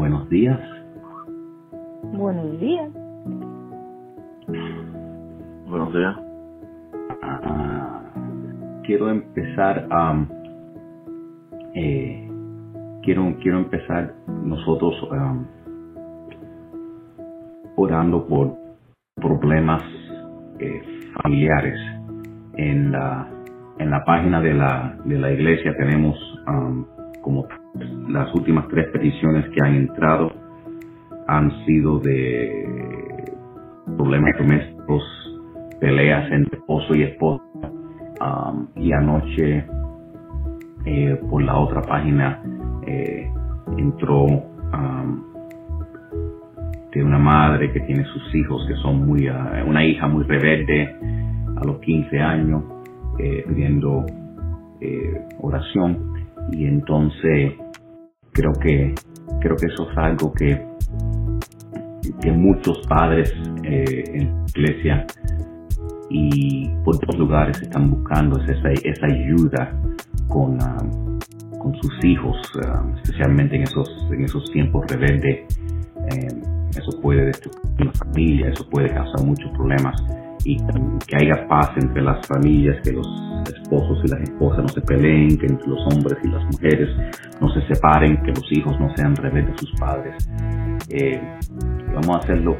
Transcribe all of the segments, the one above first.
buenos días. Buenos días. Buenos días. Ah, quiero empezar a... eh, quiero, quiero empezar nosotros um, orando por problemas eh, familiares. En la, en la página de la, de la iglesia tenemos um, como las últimas tres peticiones que han entrado han sido de problemas domésticos, peleas entre esposo y esposa. Y anoche eh, por la otra página eh, entró de una madre que tiene sus hijos que son muy, uh, una hija muy rebelde a los 15 años eh, pidiendo eh, oración y entonces creo que creo que eso es algo que que muchos padres eh, en iglesia y por otros lugares están buscando es esa, esa ayuda con, um, con sus hijos, um, especialmente en esos, en esos tiempos rebeldes. Eh, eso puede destruir la familia, eso puede causar muchos problemas y que haya paz entre las familias, que los esposos y las esposas no se peleen, que entre los hombres y las mujeres no se separen, que los hijos no sean rebeldes a sus padres. Eh, vamos a hacerlo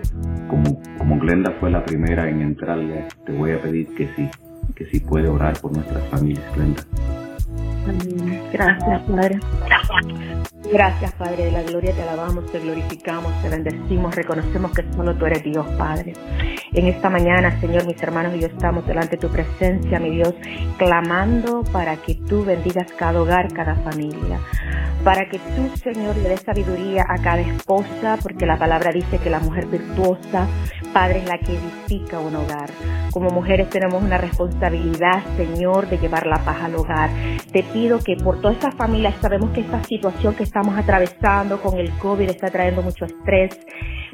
como, como Glenda fue la primera en entrarle. Te voy a pedir que sí, que sí puede orar por nuestras familias, Glenda. Gracias, Padre. Gracias, Padre de la gloria, te alabamos, te glorificamos, te bendecimos, reconocemos que solo tú eres Dios, Padre. En esta mañana, Señor, mis hermanos y yo estamos delante de tu presencia, mi Dios, clamando para que tú bendigas cada hogar, cada familia. Para que tú, Señor, le des sabiduría a cada esposa, porque la palabra dice que la mujer virtuosa, Padre, es la que edifica un hogar. Como mujeres tenemos una responsabilidad, Señor, de llevar la paz al hogar. Te pido que por todas esas familias, sabemos que esta situación que estamos atravesando con el COVID está trayendo mucho estrés,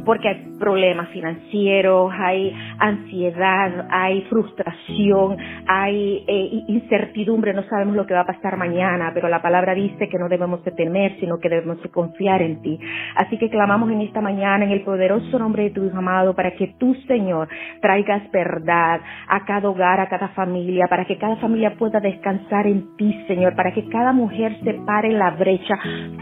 porque hay problemas financieros, hay ansiedad, hay frustración, hay eh, incertidumbre, no sabemos lo que va a pasar mañana, pero la palabra dice que no debemos de temer, sino que debemos de confiar en ti. Así que clamamos en esta mañana en el poderoso nombre de tu Hijo amado para que tú, Señor, traigas verdad a cada hogar, a cada familia, para que cada familia pueda descansar en ti, Señor, para que cada mujer se pare en la brecha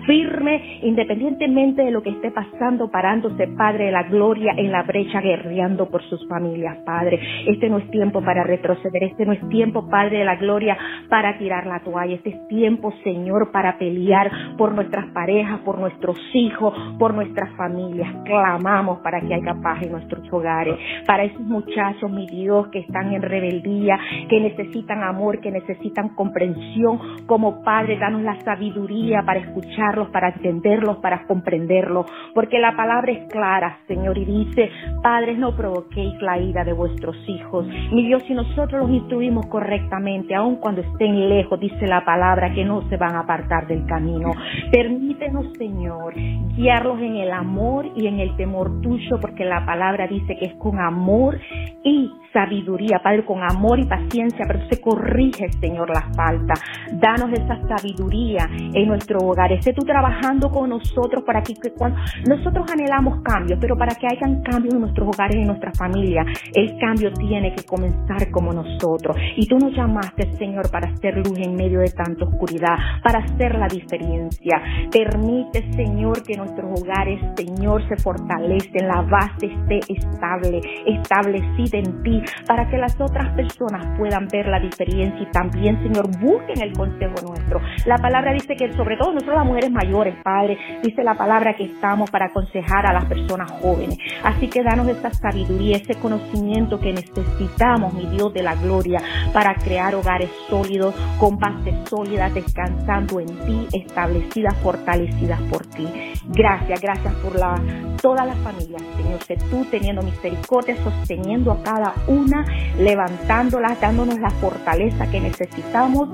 firme, independientemente de lo que esté pasando, parándose, Padre de la gloria, en la brecha, guerreando por sus familias, Padre. Este no es tiempo para retroceder, este no es tiempo, Padre de la gloria, para tirar la toalla, este es tiempo, Señor, para pelear por nuestras parejas, por nuestros hijos, por nuestras familias. Clamamos para que haya paz en nuestros hogares, para esos muchachos, mi Dios, que están en rebeldía, que necesitan amor, que necesitan comprensión. Como Padre, danos la sabiduría para escucharlos, para entenderlos, para comprenderlos, porque la palabra es clara, Señor, y dice, Padres, no provoquéis la ira de vuestros hijos. Mi Dios, si nosotros los instruimos correctamente, aun cuando estén lejos, dice la palabra, que no se van a apartar del camino. Permítenos, Señor, guiarlos en el amor y en el temor tuyo, porque la palabra dice que es con amor y sabiduría, Padre, con amor y paciencia, pero se corrige, Señor, la falta. Danos esa sabiduría en nuestro hogar. Esté tú trabajando con nosotros para que, cuando nosotros anhelamos cambios, pero para que hayan cambios en nuestros hogares y en nuestra familia, el cambio tiene que comenzar como nosotros. Y tú nos llamaste, Señor, para hacer luz en medio de tanta oscuridad, para hacer la diferencia. Permite, Señor, que nuestros hogares, Señor, se fortalecen, la base esté estable, establecida en ti, para que las otras personas puedan ver la diferencia y también, Señor, busquen el consejo nuestro. La palabra dice que sobre todo nosotros las mujeres mayores, Padre, dice la palabra que estamos para aconsejar a las personas jóvenes. Así que danos esa sabiduría, ese conocimiento que necesitamos, mi Dios de la gloria, para crear hogares sólidos, con bases sólidas, descansando en ti, establecidas, fortalecidas por ti. Gracias, gracias por la, todas las familias, Señor. Sé tú teniendo misericordia, sosteniendo a cada una, levantándolas, dándonos la fortaleza que necesitamos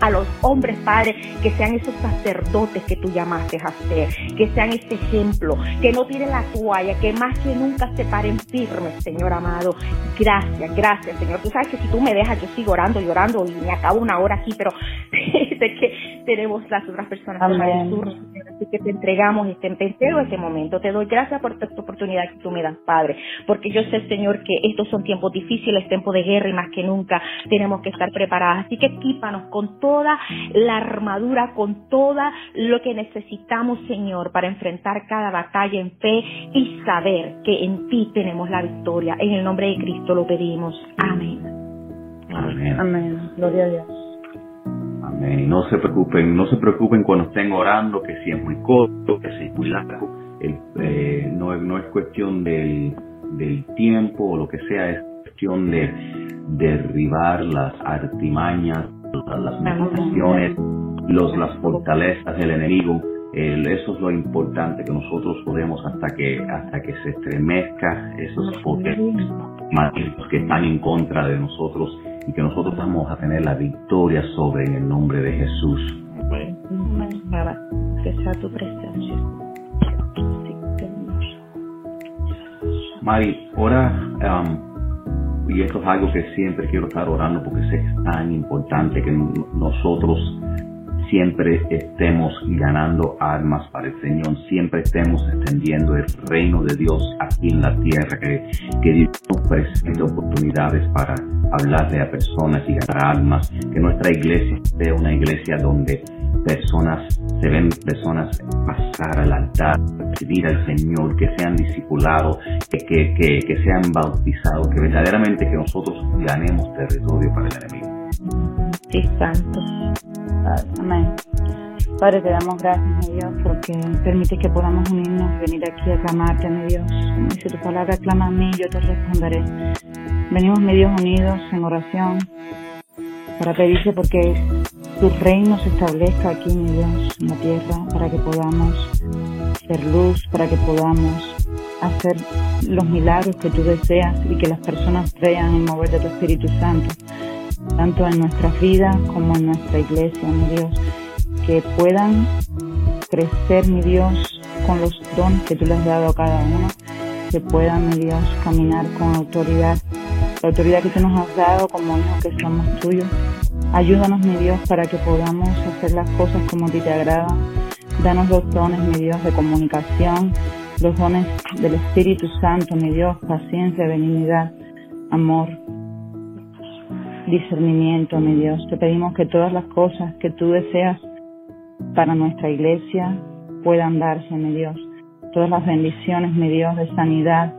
a los hombres, Padre, que sean esos sacerdotes que tú llamaste a ser, que sean ese ejemplo, que no tiren la toalla, que más que nunca se paren firmes, Señor amado. Gracias, gracias, Señor. Tú sabes que si tú me dejas, yo sigo orando y orando y me acabo una hora aquí, pero sé que tenemos las otras personas que así que te entregamos este, te entrego este momento. Te doy gracias por esta oportunidad que tú me das, Padre, porque yo sé, Señor, que estos son tiempos difíciles, tiempos de guerra y más que nunca tenemos que estar preparados. Así que equípanos con toda la armadura, con todo lo que necesitamos, Señor, para enfrentar cada batalla en fe y saber que en ti tenemos la victoria. En el nombre de Cristo lo pedimos. Amén. Amén. Amén. Gloria a Dios. Amén. No se preocupen, no se preocupen cuando estén orando, que si es muy corto, que si es muy largo. Eh, no, no es cuestión del, del tiempo o lo que sea, es cuestión de derribar las artimañas, las meditaciones, los, las fortalezas del enemigo eso es lo importante que nosotros podemos hasta que hasta que se estremezca esos poderes que están en contra de nosotros y que nosotros vamos a tener la victoria sobre en el nombre de Jesús. Que sea tu presencia. Mari, ora, um, y esto es algo que siempre quiero estar orando porque es tan importante que nosotros siempre estemos ganando armas para el Señor, siempre estemos extendiendo el reino de Dios aquí en la tierra, que, que Dios nos presente oportunidades para hablarle a personas y ganar almas, que nuestra iglesia sea una iglesia donde personas, se ven personas pasar al altar, recibir al Señor, que sean discipulados, que, que, que sean bautizados, que verdaderamente que nosotros ganemos territorio para el enemigo. Sí, santo. Amén. Padre, te damos gracias, mi Dios, porque permite que podamos unirnos y venir aquí a clamarte, mi Dios. Como dice tu palabra, clama a mí, yo te responderé. Venimos, mi Dios, unidos en oración para pedirte porque tu reino se establezca aquí, mi Dios, en la tierra, para que podamos ser luz, para que podamos hacer los milagros que tú deseas y que las personas vean el mover de tu Espíritu Santo tanto en nuestras vidas como en nuestra iglesia, mi Dios, que puedan crecer, mi Dios, con los dones que tú les has dado a cada uno, que puedan, mi Dios, caminar con autoridad, la autoridad que tú nos has dado como hijos que somos tuyos. Ayúdanos, mi Dios, para que podamos hacer las cosas como a ti te agrada. Danos los dones, mi Dios, de comunicación, los dones del Espíritu Santo, mi Dios, paciencia, benignidad, amor, discernimiento, mi Dios. Te pedimos que todas las cosas que tú deseas para nuestra iglesia puedan darse, mi Dios. Todas las bendiciones, mi Dios, de sanidad,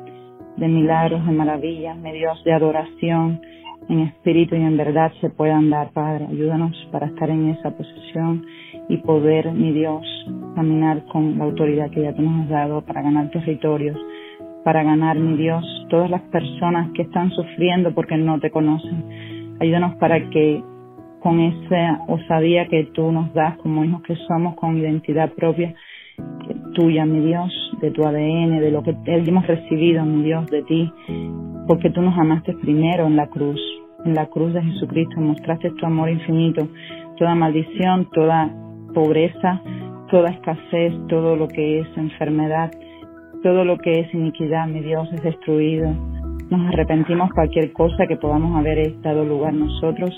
de milagros, de maravillas, mi Dios, de adoración en espíritu y en verdad se puedan dar, Padre. Ayúdanos para estar en esa posición y poder, mi Dios, caminar con la autoridad que ya tú nos has dado para ganar territorios, para ganar, mi Dios, todas las personas que están sufriendo porque no te conocen Ayúdanos para que con esa osadía que tú nos das como hijos que somos, con identidad propia tuya, mi Dios, de tu ADN, de lo que hemos recibido, mi Dios, de ti, porque tú nos amaste primero en la cruz, en la cruz de Jesucristo, mostraste tu amor infinito, toda maldición, toda pobreza, toda escasez, todo lo que es enfermedad, todo lo que es iniquidad, mi Dios, es destruido. Nos arrepentimos cualquier cosa que podamos haber estado lugar nosotros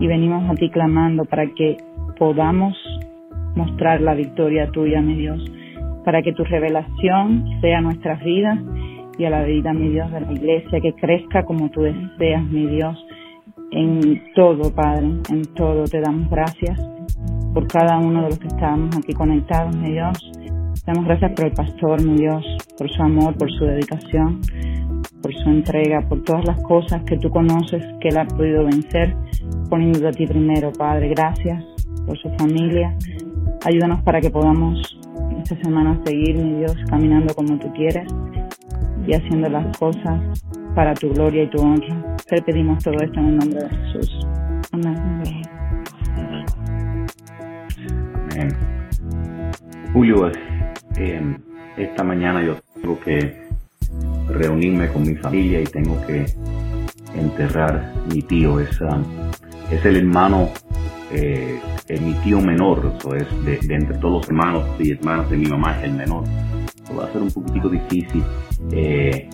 y venimos a ti clamando para que podamos mostrar la victoria tuya, mi Dios, para que tu revelación sea nuestras vidas y a la vida, mi Dios, de la iglesia, que crezca como tú deseas, mi Dios, en todo, Padre, en todo. Te damos gracias por cada uno de los que estamos aquí conectados, mi Dios. Te damos gracias por el pastor, mi Dios, por su amor, por su dedicación por su entrega, por todas las cosas que tú conoces que él ha podido vencer, poniéndote a ti primero, Padre. Gracias por su familia. Ayúdanos para que podamos esta semana seguir, mi Dios, caminando como tú quieres y haciendo las cosas para tu gloria y tu honra. Te pedimos todo esto en el nombre de Jesús. Amén. Amén. Julio, eh, esta mañana yo tengo que reunirme con mi familia y tengo que enterrar mi tío. Es, es el hermano, eh, mi tío menor, eso es de, entre todos los hermanos y hermanas de mi mamá, es el menor. va a ser un poquitito difícil eh,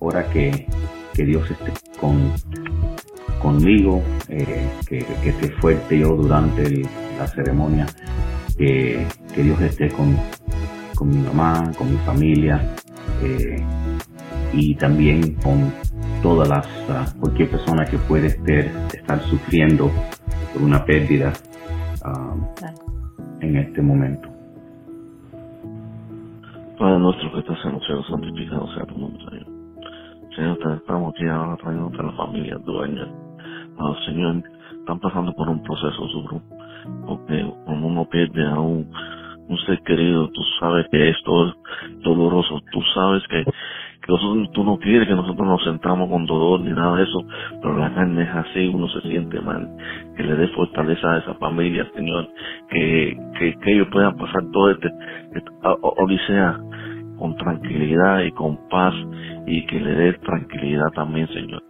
ahora que, que Dios esté con, conmigo, eh, que, que, esté fuerte yo durante la ceremonia, que Dios esté con, con mi mamá, con mi familia eh, y también con todas las, uh, cualquier persona que puede estar, estar sufriendo por una pérdida uh, en este momento. Padre nuestro que estás en los cielos, santificado sea tu nombre, Señor. Señor, te estamos aquí ahora trayendo a la familia dueña. Oh, Señor, están pasando por un proceso duro, porque como uno pierde a un, un ser querido, tú sabes que esto es doloroso, tú sabes que, que tú no quieres que nosotros nos sentamos con dolor ni nada de eso, pero la carne es así, uno se siente mal, que le dé fortaleza a esa familia, Señor, que, que, que ellos puedan pasar todo este, este odisea con tranquilidad y con paz y que le dé tranquilidad también, Señor,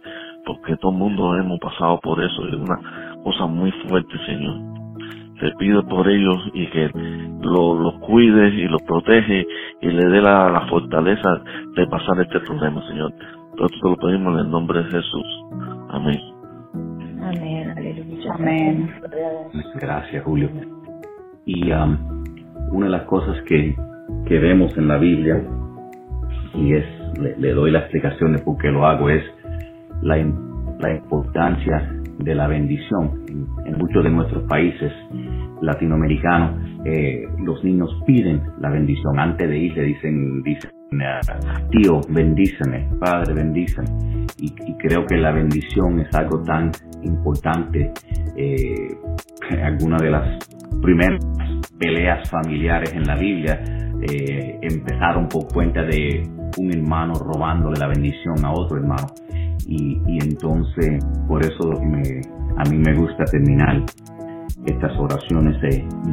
porque todo el mundo hemos pasado por eso, es una cosa muy fuerte, Señor te pido por ellos y que los lo cuides y los protege y le dé la, fortaleza de pasar este problema, Señor. Todo esto lo pedimos en el nombre de Jesús. Amén. Amén, aleluya. Amén. Gracias, Julio. Y um, una de las cosas que, que vemos en la Biblia, y es, le, doy la explicación de por qué lo hago, es la, la importancia de la bendición. En, muchos de nuestros países latinoamericanos, eh, los niños piden la bendición. Antes de ir le dicen, dicen tío, bendíceme, padre, bendíceme. Y, creo que la bendición es algo tan importante. Eh, alguna de las primeras peleas familiares en la Biblia eh, empezaron por cuenta de un hermano robándole la bendición a otro hermano. Y, entonces, por eso me, a mí me gusta terminar estas oraciones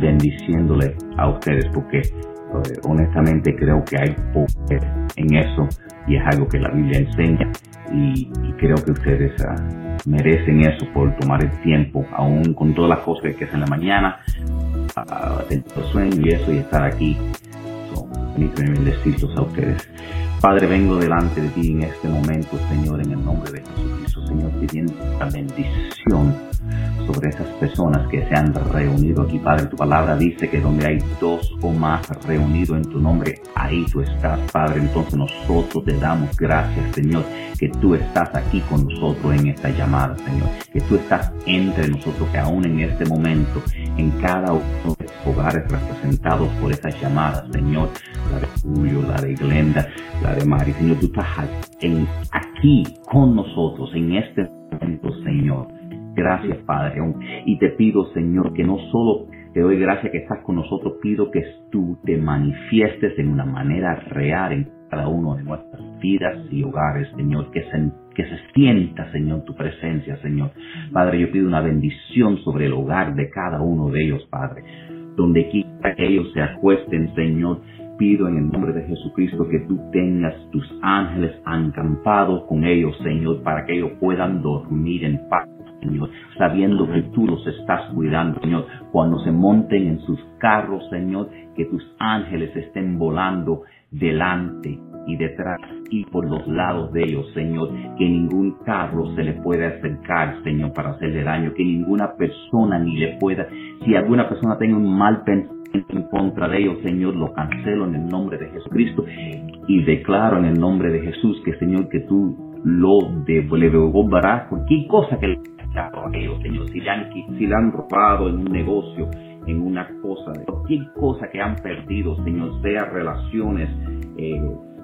bendiciéndole a ustedes, porque eh, honestamente creo que hay poder en eso y es algo que la Biblia enseña y, creo que ustedes ah, merecen eso por tomar el tiempo, aún con todas las cosas que hacen en la mañana, uh, sueño y eso y estar aquí. So, bendecirlos a ustedes. Padre, vengo delante de ti en este momento, Señor, en el nombre de Jesucristo, Señor, pidiendo la bendición sobre esas personas que se han reunido aquí, Padre. Tu palabra dice que donde hay dos o más reunidos en tu nombre, ahí tú estás, Padre. Entonces nosotros te damos gracias, Señor, que tú estás aquí con nosotros en esta llamada, Señor. Que tú estás entre nosotros, que aún en este momento, en cada uno de los hogares representados por estas llamadas, Señor, la de Julio, la de Glenda, la de Mari, Señor, tú estás aquí con nosotros en este momento, Señor. Gracias, Padre. Y te pido, Señor, que no solo te doy gracias que estás con nosotros, pido que tú te manifiestes en una manera real en cada uno de nuestras vidas y hogares, Señor, que se, que se sienta, Señor, tu presencia, Señor. Padre, yo pido una bendición sobre el hogar de cada uno de ellos, Padre. Donde quiera que ellos se acuesten, Señor, pido en el nombre de Jesucristo que tú tengas tus ángeles acampados con ellos, Señor, para que ellos puedan dormir en paz. Señor, sabiendo que tú los estás cuidando, Señor, cuando se monten en sus carros, Señor, que tus ángeles estén volando delante y detrás y por los lados de ellos, Señor, que ningún carro se le pueda acercar, Señor, para hacerle daño, que ninguna persona ni le pueda, si alguna persona tenga un mal pensamiento en contra de ellos, Señor, lo cancelo en el nombre de Jesucristo. Y declaro en el nombre de Jesús que, Señor, que tú lo devolverás. Cualquier cosa que le a ellos, Señor, si le, han, robado en un negocio, en una cosa, cualquier cosa que han perdido, Señor, sea relaciones eh,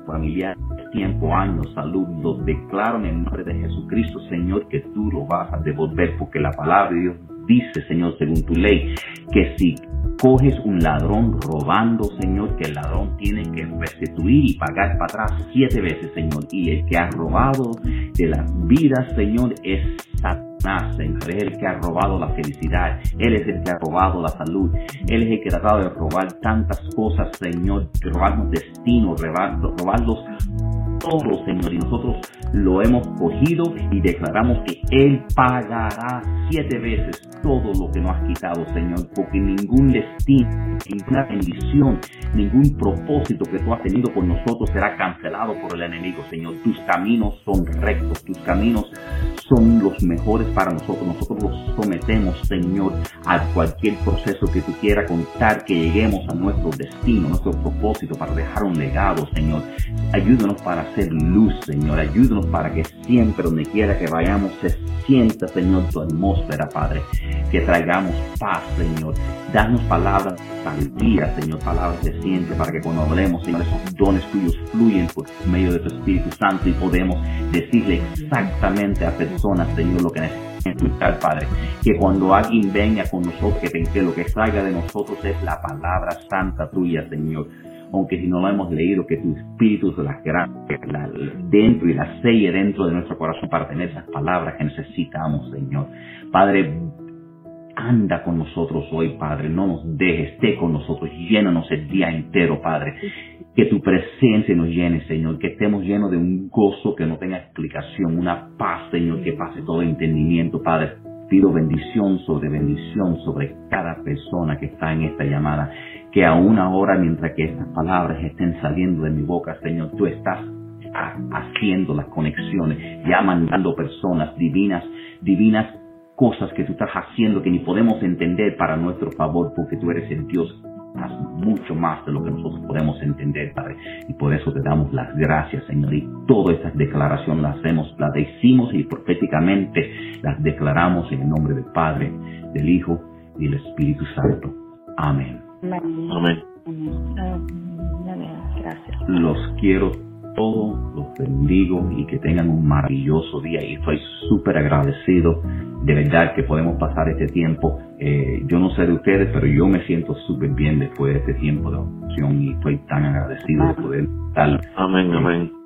familiares, tiempo, años, salud, lo declaro en el nombre de Jesucristo, Señor, que tú lo vas a devolver, porque la palabra de Dios dice, Señor, según tu ley, que si coges un ladrón robando, Señor, que el ladrón tiene que restituir y pagar para atrás siete veces, Señor. Y el que ha robado de las vidas, Señor, es Satanás, Señor. Es el que ha robado la felicidad. Él es el que ha robado la salud. Él es el que ha tratado de robar tantas cosas, Señor. Robarnos destino, robar, robarlos todos, Señor. Y nosotros lo hemos cogido y declaramos que Él pagará siete veces todo lo que nos has quitado, Señor, porque ningún destino, ninguna bendición, ningún propósito que tú has tenido por nosotros será cancelado por el enemigo, Señor. Tus caminos son rectos, tus caminos son los mejores para nosotros. Nosotros los sometemos, Señor, a cualquier proceso que tú quieras contar, que lleguemos a nuestro destino, nuestro propósito, para dejar un legado, Señor. Ayúdanos para hacer luz, Señor. Ayúdanos para que siempre, donde quiera que vayamos, se sienta, Señor, tu atmósfera, Padre. Que traigamos paz, Señor. Danos palabras al día, Señor, palabras de siempre, para que cuando hablemos, Señor, esos dones tuyos fluyen por medio de tu Espíritu Santo y podemos decirle exactamente a personas, Señor, lo que necesitamos escuchar, Padre. Que cuando alguien venga con nosotros, que, que lo que salga de nosotros es la palabra santa tuya, Señor aunque si no lo hemos leído, que tu espíritu se las la, dentro y la selle dentro de nuestro corazón para tener esas palabras que necesitamos, Señor. Padre, anda con nosotros hoy, Padre, no nos dejes, esté con nosotros, llénanos el día entero, Padre. Que tu presencia nos llene, Señor, que estemos llenos de un gozo que no tenga explicación, una paz, Señor, que pase todo entendimiento, Padre. Pido bendición sobre bendición sobre cada persona que está en esta llamada, que aún ahora, mientras que estas palabras estén saliendo de mi boca, Señor, tú estás haciendo las conexiones, ya mandando personas divinas, divinas cosas que tú estás haciendo que ni podemos entender para nuestro favor, porque tú eres el Dios mucho más de lo que nosotros podemos entender, Padre. Y por eso te damos las gracias, Señor. Y todas estas declaraciones las hacemos, las decimos y proféticamente las declaramos en el nombre del Padre, del Hijo y del Espíritu Santo. Amén. Amén. Gracias. Los quiero todos, los bendigo y que tengan un maravilloso día. Y estoy súper agradecido de verdad que podemos pasar este tiempo. Eh, yo no sé de ustedes, pero yo me siento súper bien después de este tiempo de oración y estoy tan agradecido de poder estar amén, amén.